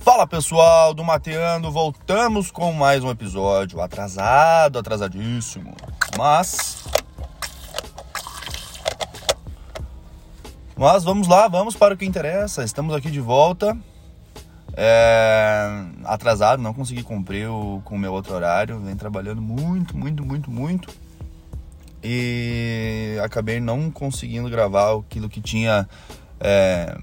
Fala pessoal do Mateando, voltamos com mais um episódio. Atrasado, atrasadíssimo, mas mas vamos lá, vamos para o que interessa. Estamos aqui de volta, é... atrasado, não consegui cumprir o, com o meu outro horário, vem trabalhando muito, muito, muito, muito e acabei não conseguindo gravar aquilo que tinha é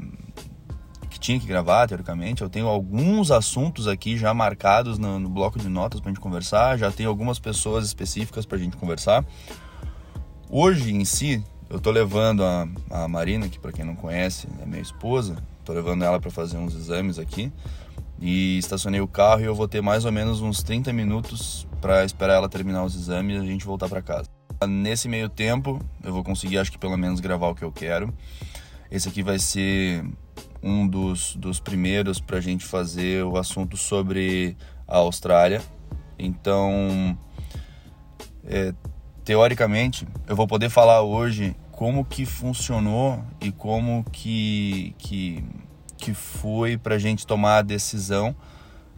tinha que gravar, teoricamente. Eu tenho alguns assuntos aqui já marcados no, no bloco de notas para gente conversar, já tenho algumas pessoas específicas para gente conversar. Hoje em si, eu tô levando a, a Marina, que para quem não conhece é minha esposa, tô levando ela para fazer uns exames aqui e estacionei o carro e eu vou ter mais ou menos uns 30 minutos para esperar ela terminar os exames e a gente voltar para casa. Nesse meio tempo, eu vou conseguir, acho que pelo menos gravar o que eu quero. Esse aqui vai ser um dos, dos primeiros para a gente fazer o assunto sobre a Austrália. Então, é, teoricamente, eu vou poder falar hoje como que funcionou e como que, que, que foi para a gente tomar a decisão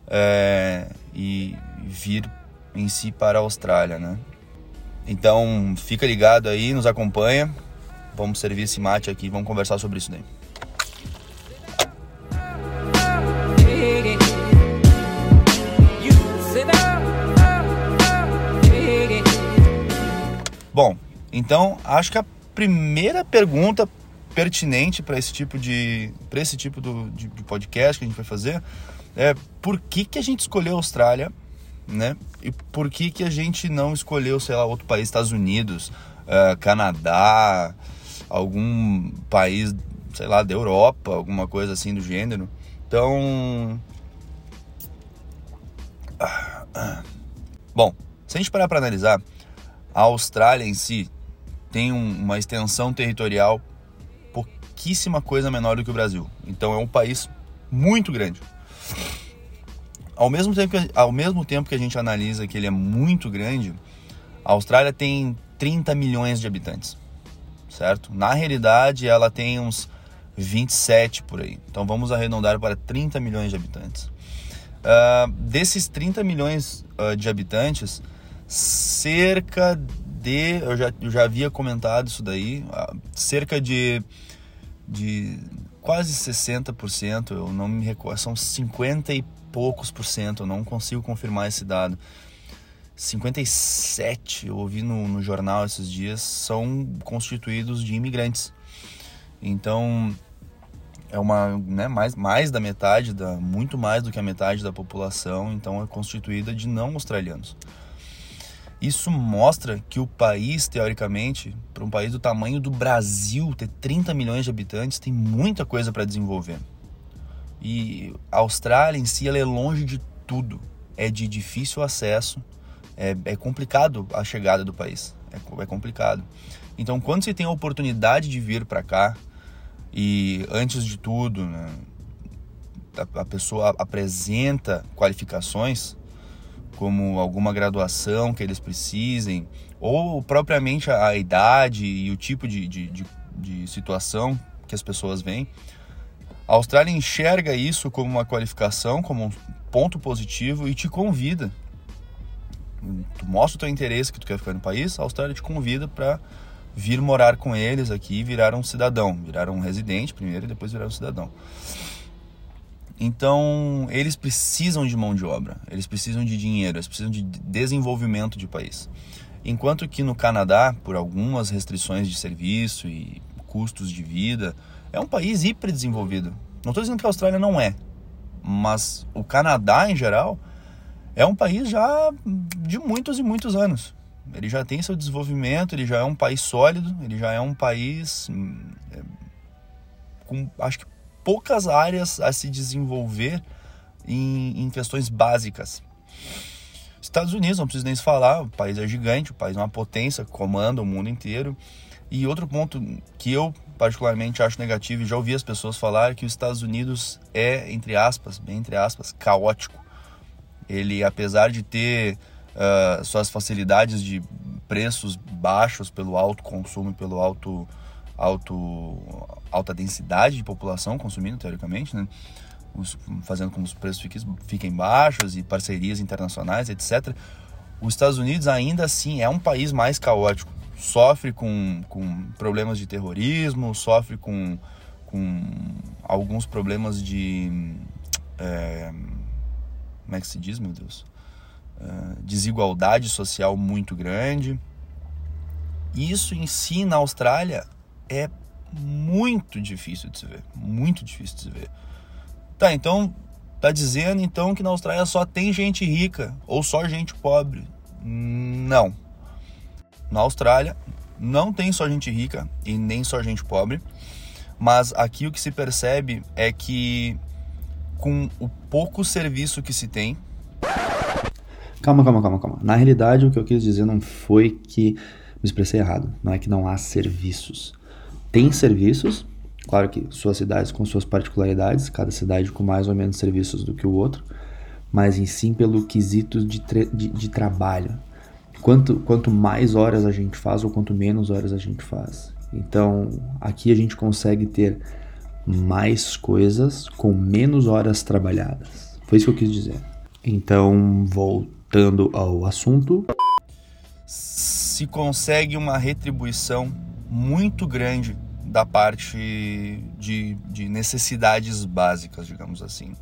é, e vir em si para a Austrália, né? Então, fica ligado aí, nos acompanha. Vamos servir esse mate aqui, vamos conversar sobre isso daí. Bom, então acho que a primeira pergunta pertinente para esse tipo de para esse tipo do, de, de, podcast que a gente vai fazer é por que, que a gente escolheu a Austrália, né? E por que que a gente não escolheu, sei lá, outro país, Estados Unidos, uh, Canadá, algum país, sei lá, da Europa, alguma coisa assim do gênero. Então, bom, se a gente parar para analisar, a Austrália em si tem um, uma extensão territorial pouquíssima coisa menor do que o Brasil. Então é um país muito grande. Ao mesmo tempo que, ao mesmo tempo que a gente analisa que ele é muito grande, a Austrália tem 30 milhões de habitantes, certo? Na realidade, ela tem uns 27 por aí. Então vamos arredondar para 30 milhões de habitantes. Uh, desses 30 milhões uh, de habitantes, cerca de. Eu já, eu já havia comentado isso daí, cerca de, de quase 60%, eu não me recordo, são 50 e poucos por cento, eu não consigo confirmar esse dado. 57, eu ouvi no, no jornal esses dias, são constituídos de imigrantes. Então, é uma, né, mais, mais da metade, da, muito mais do que a metade da população, então é constituída de não australianos. Isso mostra que o país, teoricamente, para um país do tamanho do Brasil, ter 30 milhões de habitantes, tem muita coisa para desenvolver. E a Austrália em si ela é longe de tudo, é de difícil acesso, é, é complicado a chegada do país, é, é complicado. Então, quando você tem a oportunidade de vir para cá, e antes de tudo, né, a, a pessoa apresenta qualificações, como alguma graduação que eles precisem, ou propriamente a, a idade e o tipo de, de, de, de situação que as pessoas vêm. A Austrália enxerga isso como uma qualificação, como um ponto positivo e te convida. Tu mostra o teu interesse que tu quer ficar no país, a Austrália te convida para vir morar com eles aqui e virar um cidadão, virar um residente primeiro e depois virar um cidadão. Então, eles precisam de mão de obra, eles precisam de dinheiro, eles precisam de desenvolvimento de país. Enquanto que no Canadá, por algumas restrições de serviço e custos de vida, é um país hiper desenvolvido. Não estou dizendo que a Austrália não é, mas o Canadá em geral é um país já de muitos e muitos anos. Ele já tem seu desenvolvimento, ele já é um país sólido, ele já é um país hum, é, com, acho que poucas áreas a se desenvolver em, em questões básicas. Estados Unidos, não preciso nem se falar, o país é gigante, o país é uma potência, comanda o mundo inteiro. E outro ponto que eu particularmente acho negativo e já ouvi as pessoas falar que os Estados Unidos é, entre aspas, bem entre aspas, caótico. Ele, apesar de ter uh, suas facilidades de preços baixos pelo alto consumo e pelo alto, alto alta densidade de população consumindo teoricamente, né? Os, fazendo com que os preços fiquem, fiquem baixos e parcerias internacionais, etc. Os Estados Unidos ainda assim é um país mais caótico, sofre com, com problemas de terrorismo, sofre com, com alguns problemas de é, como é que se diz, meu Deus? Uh, desigualdade social muito grande. Isso em si na Austrália é muito difícil de se ver, muito difícil de se ver. Tá, então tá dizendo então que na Austrália só tem gente rica ou só gente pobre? Não. Na Austrália não tem só gente rica e nem só gente pobre, mas aqui o que se percebe é que com o pouco serviço que se tem. Calma, calma, calma, calma. Na realidade, o que eu quis dizer não foi que me expressei errado. Não é que não há serviços. Tem serviços, claro que suas cidades com suas particularidades, cada cidade com mais ou menos serviços do que o outro, mas em sim pelo quesito de, de, de trabalho. Quanto, quanto mais horas a gente faz ou quanto menos horas a gente faz. Então, aqui a gente consegue ter mais coisas com menos horas trabalhadas. Foi isso que eu quis dizer. Então, voltando ao assunto. Se consegue uma retribuição muito grande da parte de, de necessidades básicas, digamos assim.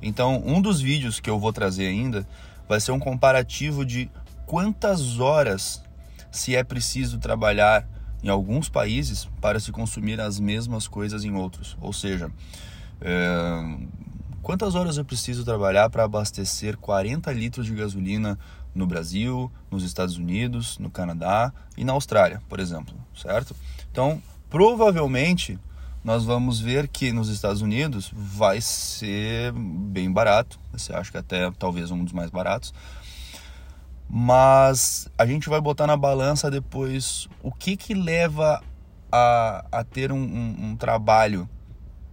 Então, um dos vídeos que eu vou trazer ainda vai ser um comparativo de quantas horas se é preciso trabalhar em alguns países para se consumir as mesmas coisas em outros. Ou seja, é, quantas horas eu preciso trabalhar para abastecer 40 litros de gasolina no Brasil, nos Estados Unidos, no Canadá e na Austrália, por exemplo, certo? Então, provavelmente nós vamos ver que nos Estados Unidos vai ser bem barato, você acha que até talvez um dos mais baratos, mas a gente vai botar na balança depois o que que leva a, a ter um, um, um trabalho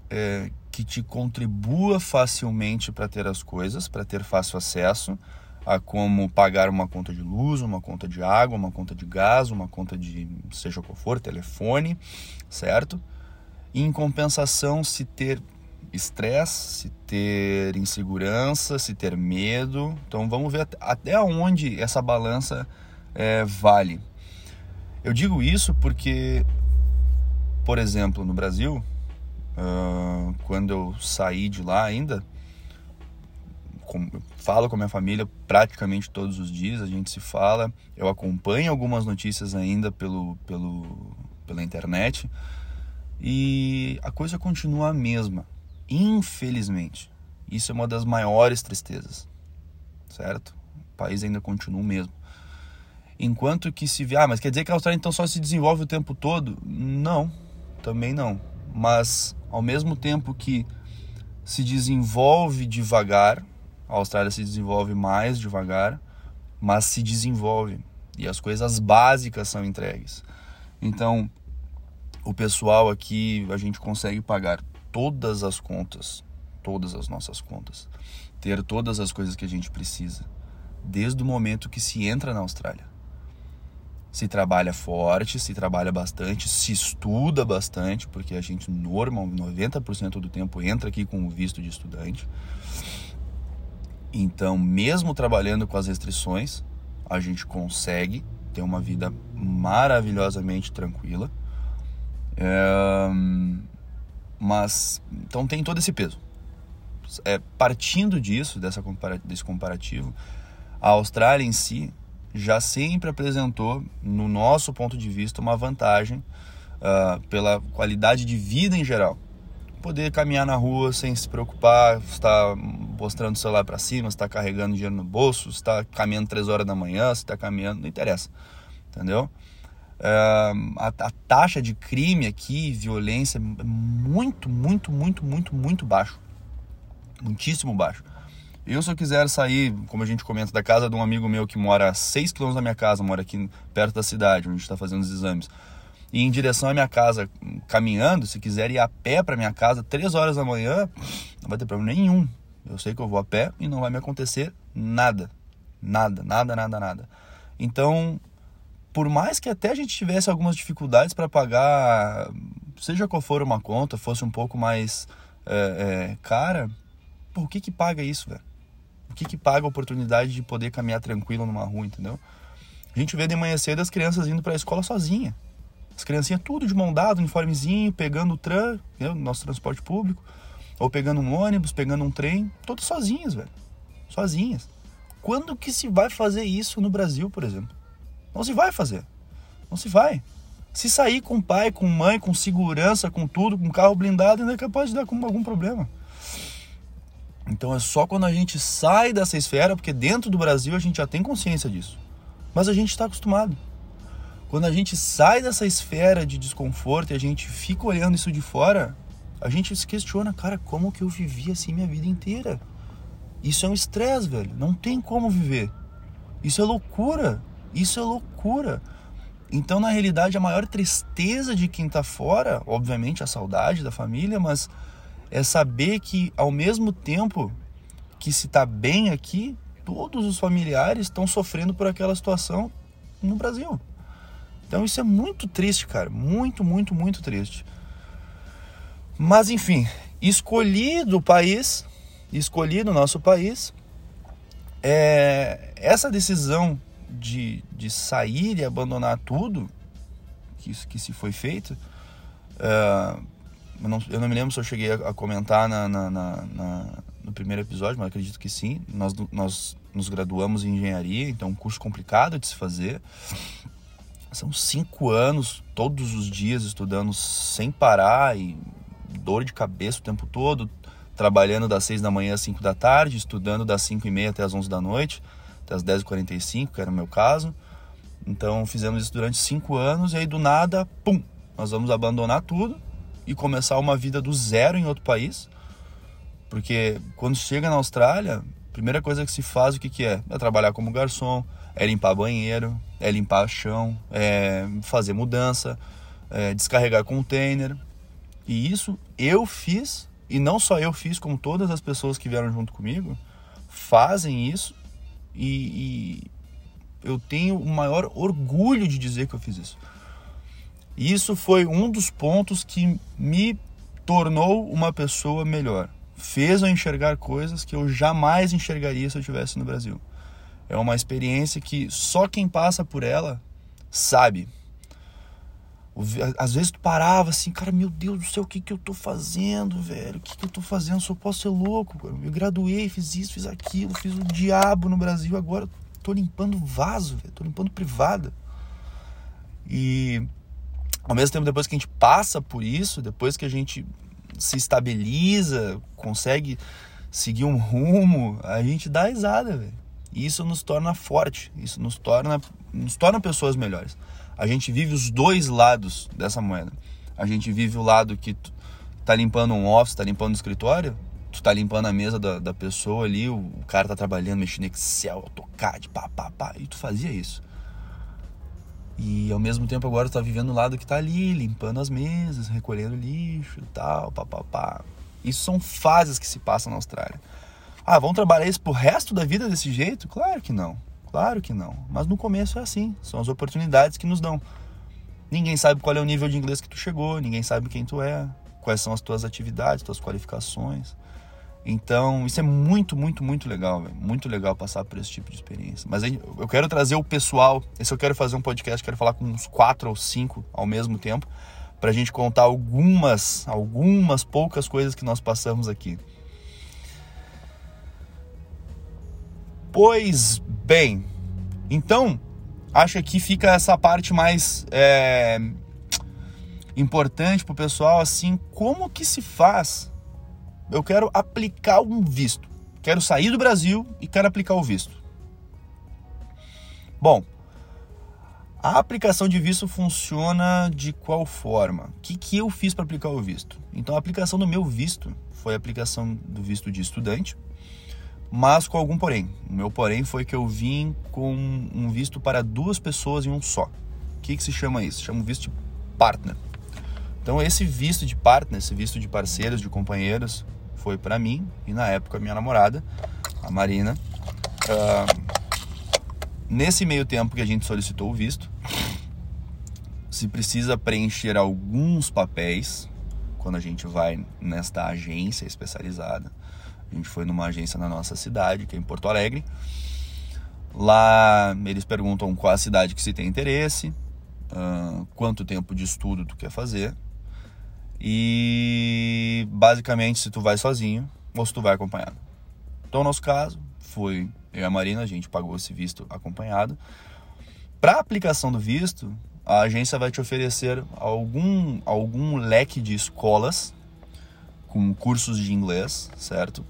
é, que te contribua facilmente para ter as coisas, para ter fácil acesso a como pagar uma conta de luz, uma conta de água, uma conta de gás, uma conta de seja qual for, telefone, certo? E em compensação, se ter estresse, se ter insegurança, se ter medo. Então vamos ver até onde essa balança é, vale. Eu digo isso porque, por exemplo, no Brasil, uh, quando eu saí de lá ainda, com, falo com a minha família praticamente todos os dias, a gente se fala, eu acompanho algumas notícias ainda pelo, pelo, pela internet e a coisa continua a mesma. Infelizmente, isso é uma das maiores tristezas, certo? O país ainda continua o mesmo. Enquanto que se ah, mas quer dizer que a Austrália então só se desenvolve o tempo todo? Não, também não. Mas ao mesmo tempo que se desenvolve devagar, a Austrália se desenvolve mais devagar, mas se desenvolve e as coisas básicas são entregues. Então, o pessoal aqui a gente consegue pagar todas as contas, todas as nossas contas, ter todas as coisas que a gente precisa, desde o momento que se entra na Austrália. Se trabalha forte, se trabalha bastante, se estuda bastante, porque a gente normal, 90% do tempo entra aqui com o visto de estudante. Então, mesmo trabalhando com as restrições, a gente consegue ter uma vida maravilhosamente tranquila. É mas então tem todo esse peso. É, partindo disso, dessa compara desse comparativo, a Austrália em si já sempre apresentou, no nosso ponto de vista, uma vantagem uh, pela qualidade de vida em geral. Poder caminhar na rua sem se preocupar, está mostrando o celular para cima, está carregando dinheiro no bolso, está caminhando três horas da manhã, está caminhando, não interessa, entendeu? A, a, taxa de crime aqui, violência, é muito, muito, muito, muito, muito baixo. Muitíssimo baixo. Eu, se eu quiser sair, como a gente comenta, da casa de um amigo meu que mora a 6 km da minha casa, mora aqui perto da cidade, onde a gente está fazendo os exames, e em direção à minha casa, caminhando, se quiser ir a pé para minha casa, 3 horas da manhã, não vai ter problema nenhum. Eu sei que eu vou a pé e não vai me acontecer nada. Nada, nada, nada, nada. Então, por mais que até a gente tivesse algumas dificuldades para pagar, seja qual for uma conta, fosse um pouco mais é, é, cara, por que que paga isso, velho? O que que paga a oportunidade de poder caminhar tranquilo numa rua, entendeu? A gente vê de manhã cedo as crianças indo para a escola sozinha. As criancinhas tudo de mão dada, uniformezinho, pegando o tram, nosso transporte público, ou pegando um ônibus, pegando um trem, todas sozinhas, velho. Sozinhas. Quando que se vai fazer isso no Brasil, por exemplo? Não se vai fazer. Não se vai. Se sair com pai, com mãe, com segurança, com tudo, com carro blindado, ainda é capaz de dar algum problema. Então é só quando a gente sai dessa esfera, porque dentro do Brasil a gente já tem consciência disso. Mas a gente está acostumado. Quando a gente sai dessa esfera de desconforto e a gente fica olhando isso de fora, a gente se questiona, cara, como que eu vivi assim minha vida inteira? Isso é um estresse, velho. Não tem como viver. Isso é loucura. Isso é loucura. Então, na realidade, a maior tristeza de quem está fora, obviamente a saudade da família, mas é saber que ao mesmo tempo que se está bem aqui, todos os familiares estão sofrendo por aquela situação no Brasil. Então isso é muito triste, cara, muito, muito, muito triste. Mas enfim, escolhi do país, escolhi do nosso país, é, essa decisão de, de sair e abandonar tudo que, que se foi feito, uh, eu, não, eu não me lembro se eu cheguei a, a comentar na, na, na, no primeiro episódio, mas acredito que sim. Nós, nós nos graduamos em engenharia, então é um curso complicado de se fazer. São cinco anos, todos os dias estudando sem parar e dor de cabeça o tempo todo, trabalhando das seis da manhã às cinco da tarde, estudando das cinco e meia até as onze da noite até as 10h45, que era o meu caso. Então fizemos isso durante cinco anos e aí do nada, pum, nós vamos abandonar tudo e começar uma vida do zero em outro país. Porque quando chega na Austrália, a primeira coisa que se faz o que, que é? É trabalhar como garçom, é limpar banheiro, é limpar chão, é fazer mudança, é descarregar container. E isso eu fiz, e não só eu fiz, como todas as pessoas que vieram junto comigo, fazem isso e, e eu tenho o maior orgulho de dizer que eu fiz isso. E isso foi um dos pontos que me tornou uma pessoa melhor. Fez eu enxergar coisas que eu jamais enxergaria se eu estivesse no Brasil. É uma experiência que só quem passa por ela sabe. Às vezes tu parava assim, cara, meu Deus do céu, o que que eu tô fazendo, velho? O que que eu tô fazendo? Só posso ser louco. Eu graduei, fiz isso, fiz aquilo, fiz o diabo no Brasil, agora tô limpando vaso, velho. Tô limpando privada. E ao mesmo tempo, depois que a gente passa por isso, depois que a gente se estabiliza, consegue seguir um rumo, a gente dá risada, velho. Isso nos torna forte, isso nos torna, nos torna pessoas melhores a gente vive os dois lados dessa moeda. A gente vive o lado que tu tá limpando um office, tá limpando um escritório, tu tá limpando a mesa da, da pessoa ali, o, o, cara tá trabalhando, mexendo Excel, AutoCAD, pá, pá, pá, e tu fazia isso. E ao mesmo tempo agora tu tá vivendo o lado que tá ali, limpando as mesas, recolhendo lixo e tal, pá, pá, pá. Isso são fases que se passam na Austrália. Ah, vão trabalhar isso pro resto da vida desse jeito? Claro que não. Claro que não. Mas no começo é assim. São as oportunidades que nos dão. Ninguém sabe qual é o nível de inglês que tu chegou, ninguém sabe quem tu é, quais são as tuas atividades, tuas qualificações. Então, isso é muito, muito, muito legal, véio. muito legal passar por esse tipo de experiência. Mas eu quero trazer o pessoal, se eu quero fazer um podcast, quero falar com uns quatro ou cinco ao mesmo tempo, para a gente contar algumas, algumas poucas coisas que nós passamos aqui. Pois bem, então acho que fica essa parte mais é, importante para o pessoal, assim, como que se faz? Eu quero aplicar um visto, quero sair do Brasil e quero aplicar o visto. Bom, a aplicação de visto funciona de qual forma? O que, que eu fiz para aplicar o visto? Então, a aplicação do meu visto foi a aplicação do visto de estudante, mas com algum porém. O meu porém foi que eu vim com um visto para duas pessoas em um só. O que, que se chama isso? Chama visto de partner. Então esse visto de partner, esse visto de parceiros, de companheiros, foi para mim e na época minha namorada, a Marina. Uh, Nesse meio tempo que a gente solicitou o visto, se precisa preencher alguns papéis quando a gente vai nesta agência especializada. A gente foi numa agência na nossa cidade, que é em Porto Alegre. Lá eles perguntam qual a cidade que se tem interesse, uh, quanto tempo de estudo tu quer fazer e basicamente se tu vai sozinho ou se tu vai acompanhado. Então, no nosso caso, foi eu e a Marina, a gente pagou esse visto acompanhado. Para aplicação do visto, a agência vai te oferecer algum, algum leque de escolas com cursos de inglês, certo?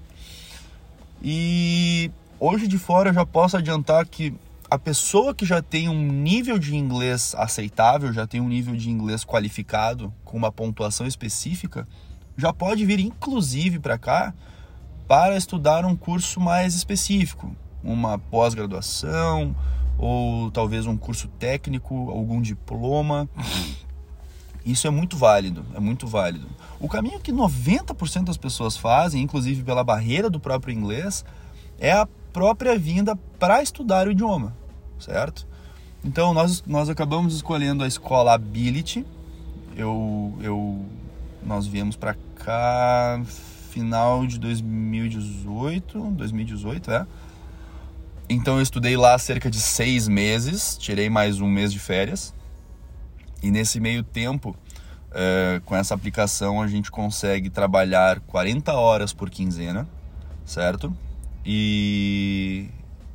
E hoje de fora eu já posso adiantar que a pessoa que já tem um nível de inglês aceitável, já tem um nível de inglês qualificado, com uma pontuação específica, já pode vir inclusive para cá para estudar um curso mais específico, uma pós-graduação ou talvez um curso técnico, algum diploma. Isso é muito válido, é muito válido. O caminho que 90% das pessoas fazem, inclusive pela barreira do próprio inglês, é a própria vinda para estudar o idioma certo? Então nós, nós acabamos escolhendo a escola Ability. Eu, eu, nós viemos para cá final de 2018, 2018 é. Então eu estudei lá cerca de seis meses, tirei mais um mês de férias. E nesse meio tempo, é, com essa aplicação, a gente consegue trabalhar 40 horas por quinzena, certo? E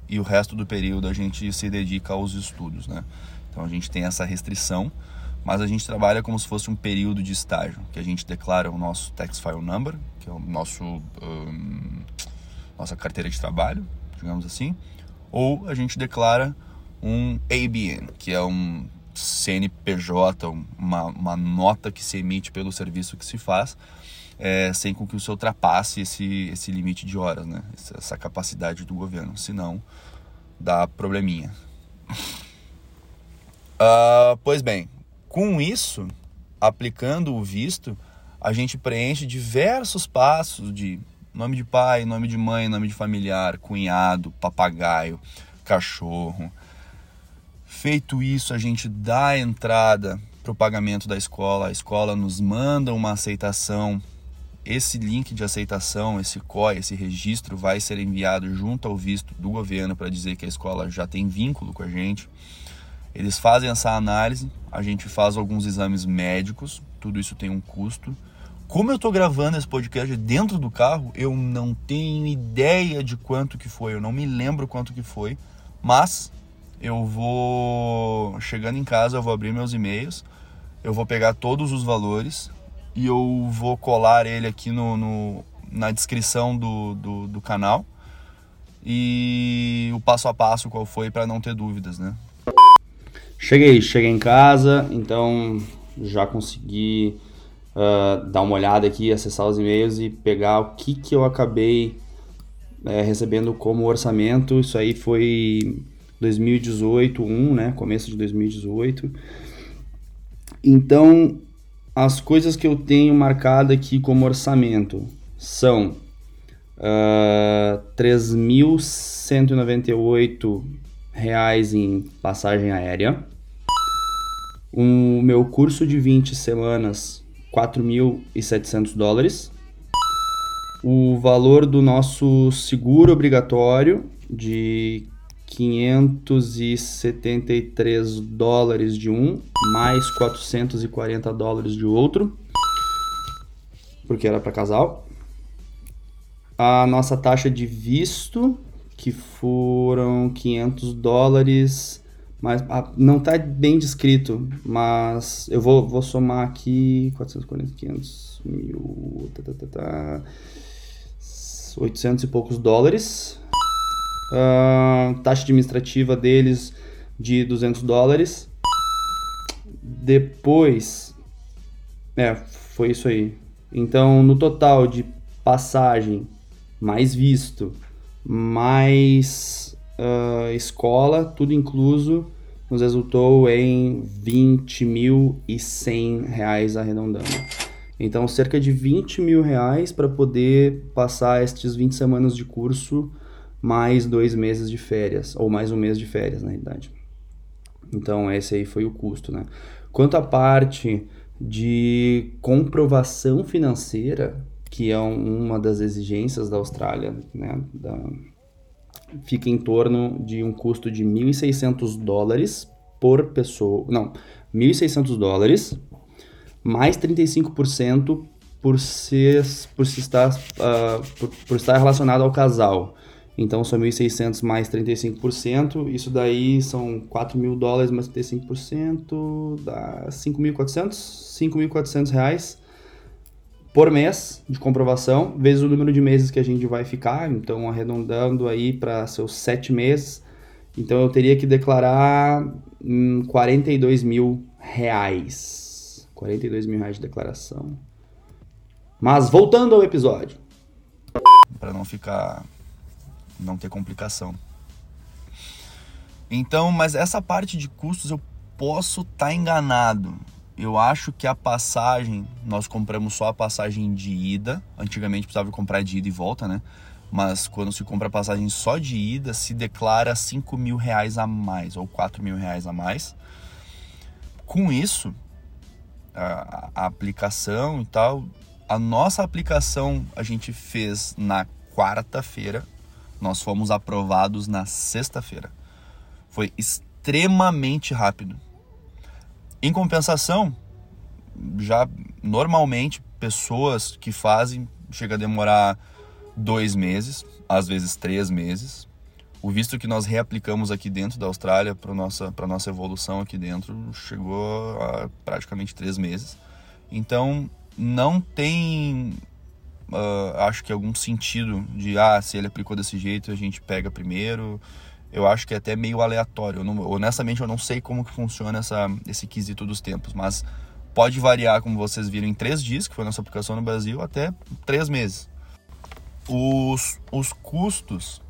e o resto do período a gente se dedica aos estudos, né? Então a gente tem essa restrição, mas a gente trabalha como se fosse um período de estágio, que a gente declara o nosso tax file number, que é o nosso um, nossa carteira de trabalho, digamos assim, ou a gente declara um ABN, que é um CNPJ, uma, uma nota que se emite pelo serviço que se faz, é, sem com que o seu ultrapasse esse, esse limite de horas, né? essa capacidade do governo, senão dá probleminha. Uh, pois bem, com isso, aplicando o visto, a gente preenche diversos passos de nome de pai, nome de mãe, nome de familiar, cunhado, papagaio, cachorro. Feito isso, a gente dá entrada para o pagamento da escola. A escola nos manda uma aceitação esse link de aceitação, esse COI, esse registro vai ser enviado junto ao visto do governo para dizer que a escola já tem vínculo com a gente. Eles fazem essa análise, a gente faz alguns exames médicos, tudo isso tem um custo. Como eu estou gravando esse podcast dentro do carro, eu não tenho ideia de quanto que foi, eu não me lembro quanto que foi, mas eu vou chegando em casa, eu vou abrir meus e-mails, eu vou pegar todos os valores, e eu vou colar ele aqui no, no na descrição do, do, do, canal e o passo a passo qual foi para não ter dúvidas, né? Cheguei, cheguei em casa, então já consegui uh, dar uma olhada aqui, acessar os e-mails e pegar o que, que eu acabei é, recebendo como orçamento. Isso aí foi 2018, 1, né? Começo de 2018. Então, as coisas que eu tenho marcado aqui como orçamento são uh, ah, 3.198 reais em passagem aérea. O meu curso de 20 semanas, 4.700 dólares. O valor do nosso seguro obrigatório de 573 dólares de um, mais 440 dólares de outro, porque era para casal. A nossa taxa de visto, que foram 500 dólares, mas ah, não está bem descrito, mas eu vou, vou somar aqui 440, 500 mil, tá, tá, tá, tá, 800 e poucos dólares Uh, taxa administrativa deles de 200 dólares. Depois, é, foi isso aí. Então, no total de passagem, mais visto, mais uh, escola, tudo incluso, nos resultou em 20.100 reais arredondando. Então, cerca de 20 mil reais para poder passar estes 20 semanas de curso mais dois meses de férias, ou mais um mês de férias, na realidade. Então, esse aí foi o custo, né? Quanto à parte de comprovação financeira, que é uma das exigências da Austrália, né? Da, fica em torno de um custo de 1.600 dólares por pessoa. Não, 1.600 dólares mais 35% por ser por se estar uh, por, por, estar relacionado ao casal. Então são 1.600 mais 35%, isso daí são 4 mil dólares mais 35%, dá 5.400, 5.400 reais por mês de comprovação, vezes o número de meses que a gente vai ficar, então arredondando aí para seus 7 meses, então eu teria que declarar hum, 42 mil reais. 42 mil reais de declaração. Mas voltando ao episódio. Para não ficar. Não ter complicação. Então, mas essa parte de custos eu posso estar tá enganado eu acho que a passagem, nós compramos só a passagem de ida. Antigamente precisava comprar de ida e volta, né? Mas quando se compra passagem só de ida, se declara 5 mil reais a mais, ou 4 mil reais a mais. Com isso, a, a aplicação e tal, a nossa aplicação a gente fez na quarta-feira, nós fomos aprovados na sexta-feira. Foi extremamente rápido em compensação, já normalmente pessoas que fazem chega a demorar dois meses, às vezes três meses. O visto que nós reaplicamos aqui dentro da Austrália para nossa para nossa evolução aqui dentro chegou a praticamente três meses. Então não tem uh, acho que algum sentido de ah se ele aplicou desse jeito a gente pega primeiro eu acho que é até meio aleatório. Eu não, honestamente, eu não sei como que funciona essa, esse quesito dos tempos, mas pode variar, como vocês viram, em três dias, que foi nossa aplicação no Brasil, até três meses. Os, os custos,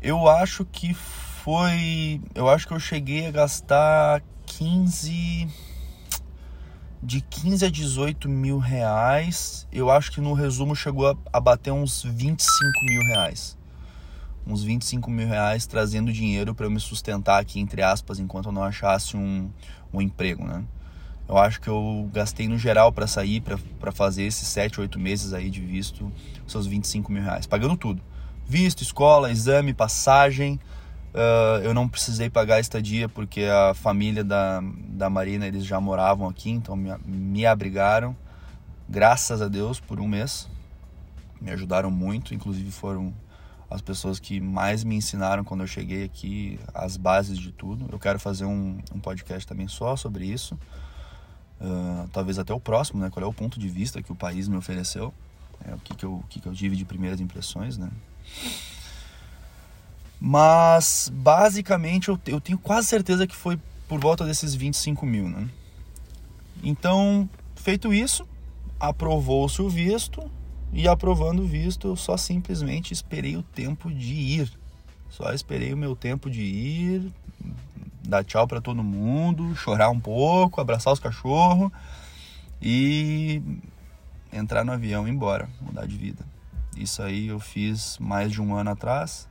eu acho que foi. Eu acho que eu cheguei a gastar 15. De 15 a 18 mil reais. Eu acho que no resumo chegou a, a bater uns 25 mil reais uns 25 mil reais trazendo dinheiro para eu me sustentar aqui, entre aspas, enquanto eu não achasse um, um emprego, né? Eu acho que eu gastei no geral para sair, para fazer esses 7, 8 meses aí de visto, seus 25 mil reais, pagando tudo. Visto, escola, exame, passagem. Uh, eu não precisei pagar estadia porque a família da, da Marina, eles já moravam aqui, então me, me abrigaram. Graças a Deus, por um mês. Me ajudaram muito, inclusive foram as pessoas que mais me ensinaram quando eu cheguei aqui, as bases de tudo. Eu quero fazer um, um podcast também só sobre isso. Uh, talvez até o próximo, né? Qual é o ponto de vista que o país me ofereceu. É, o que, que, eu, o que, que eu tive de primeiras impressões, né? Mas, basicamente, eu, eu tenho quase certeza que foi por volta desses 25 mil, né? Então, feito isso, aprovou-se o visto, e aprovando o visto, eu só simplesmente esperei o tempo de ir. Só esperei o meu tempo de ir, dar tchau para todo mundo, chorar um pouco, abraçar os cachorros e entrar no avião e ir embora, mudar de vida. Isso aí eu fiz mais de um ano atrás.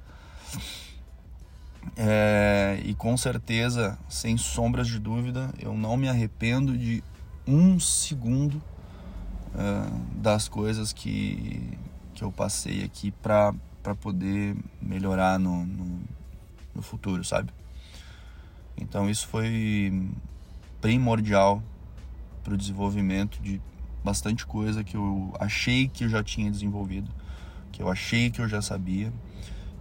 É, e com certeza, sem sombras de dúvida, eu não me arrependo de um segundo uh, das coisas que, que eu passei aqui para poder melhorar no, no, no futuro, sabe? Então isso foi primordial para o desenvolvimento de bastante coisa que eu achei que eu já tinha desenvolvido, que eu achei que eu já sabia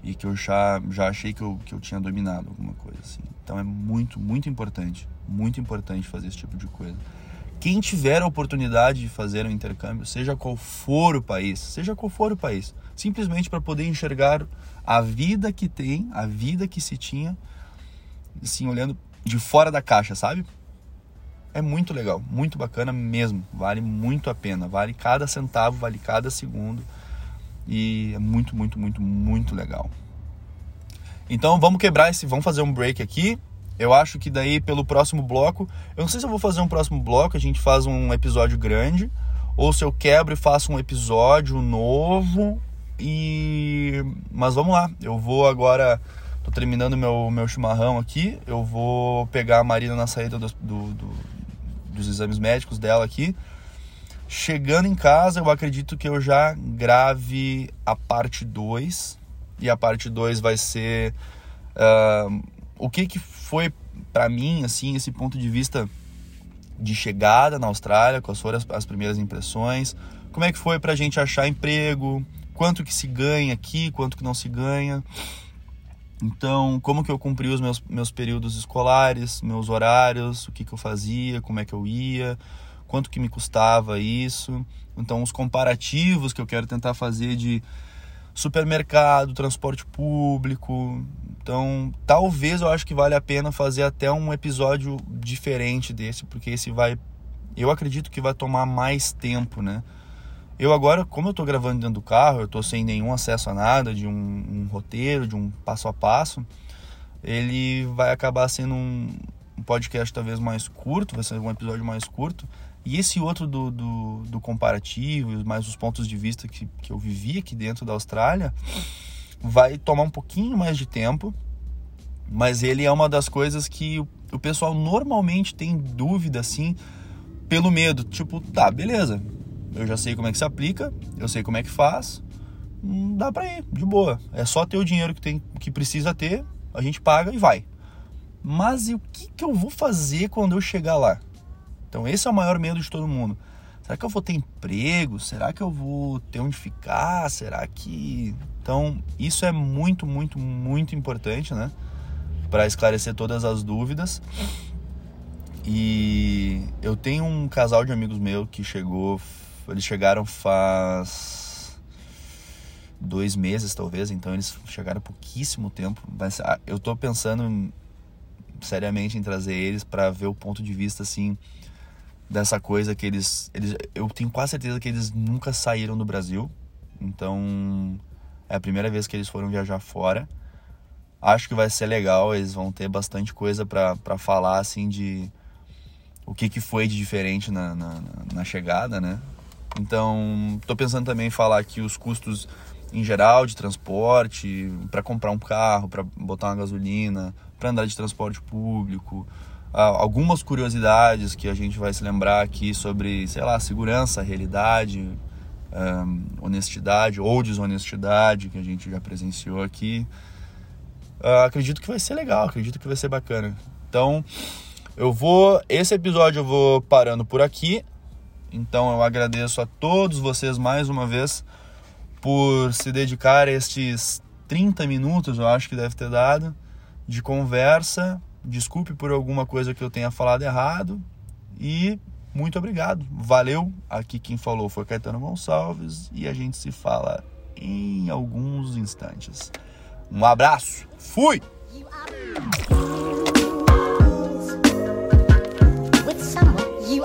e que eu já, já achei que eu, que eu tinha dominado alguma coisa assim. Então é muito, muito importante, muito importante fazer esse tipo de coisa quem tiver a oportunidade de fazer um intercâmbio, seja qual for o país, seja qual for o país, simplesmente para poder enxergar a vida que tem, a vida que se tinha, assim, olhando de fora da caixa, sabe? É muito legal, muito bacana mesmo, vale muito a pena, vale cada centavo, vale cada segundo e é muito, muito, muito, muito legal. Então vamos quebrar esse, vamos fazer um break aqui eu acho que daí pelo próximo bloco, eu não sei se eu vou fazer um próximo bloco, a gente faz um episódio grande, ou se eu quebro e faço um episódio novo, E mas vamos lá, eu vou agora tô terminando meu meu chimarrão aqui, eu vou pegar a Marina na saída do, do, do, dos exames médicos dela aqui. Chegando em casa, eu acredito que eu já grave a parte 2 e a parte 2 vai ser uh, o que que foi para mim assim esse ponto de vista de chegada na Austrália, quais foram as, as primeiras impressões, como é que foi para a gente achar emprego, quanto que se ganha aqui, quanto que não se ganha. Então, como que eu cumpri os meus, meus períodos escolares, meus horários, o que, que eu fazia, como é que eu ia, quanto que me custava isso. Então, os comparativos que eu quero tentar fazer de supermercado, transporte público. Então, talvez eu acho que vale a pena fazer até um episódio diferente desse, porque esse vai eu acredito que vai tomar mais tempo, né? Eu agora, como eu estou gravando dentro do carro, eu estou sem nenhum acesso a nada, de um, um, roteiro, de um passo a passo, ele vai acabar sendo um, um, podcast talvez mais curto, vai ser um episódio mais curto. E esse outro do, do, do comparativo, mais os pontos de vista que, que eu vivi aqui dentro da Austrália, vai tomar um pouquinho mais de tempo, mas ele é uma das coisas que o, o pessoal normalmente tem dúvida, assim, pelo medo. Tipo, tá, beleza, eu já sei como é que se aplica, eu sei como é que faz, hum, dá pra ir, de boa. É só ter o dinheiro que, tem, que precisa ter, a gente paga e vai. Mas e o que, que eu vou fazer quando eu chegar lá? Então esse é o maior medo de todo mundo. Será que eu vou ter emprego? Será que eu vou ter onde ficar? Será que. Então, isso é muito, muito, muito importante, né? Para esclarecer todas as dúvidas. E eu tenho um casal de amigos meus que chegou eles chegaram faz dois meses, talvez, então eles chegaram há pouquíssimo tempo. Mas ah, eu tô pensando seriamente em trazer eles para ver o ponto de vista, assim, dessa coisa que eles, eles. Eu tenho quase certeza que eles nunca saíram do Brasil. Então, é a primeira vez que eles foram viajar fora. Acho que vai ser legal, eles vão ter bastante coisa para falar, assim, de o que, que foi de diferente na, na, na chegada, né? Então, estou pensando também em falar aqui os custos em geral de transporte, para comprar um carro, para botar uma gasolina, para andar de transporte público, algumas curiosidades que a gente vai se lembrar aqui sobre, sei lá, segurança, realidade, um, honestidade ou desonestidade que a gente já presenciou aqui. Uh, acredito que vai ser legal, acredito que vai ser bacana. Então, eu vou. Esse episódio eu vou parando por aqui. Então eu agradeço a todos vocês mais uma vez por se dedicar a estes 30 minutos, eu acho que deve ter dado, de conversa. Desculpe por alguma coisa que eu tenha falado errado e muito obrigado. Valeu. Aqui quem falou foi Caetano Gonçalves e a gente se fala em alguns instantes. Um abraço. Fui. You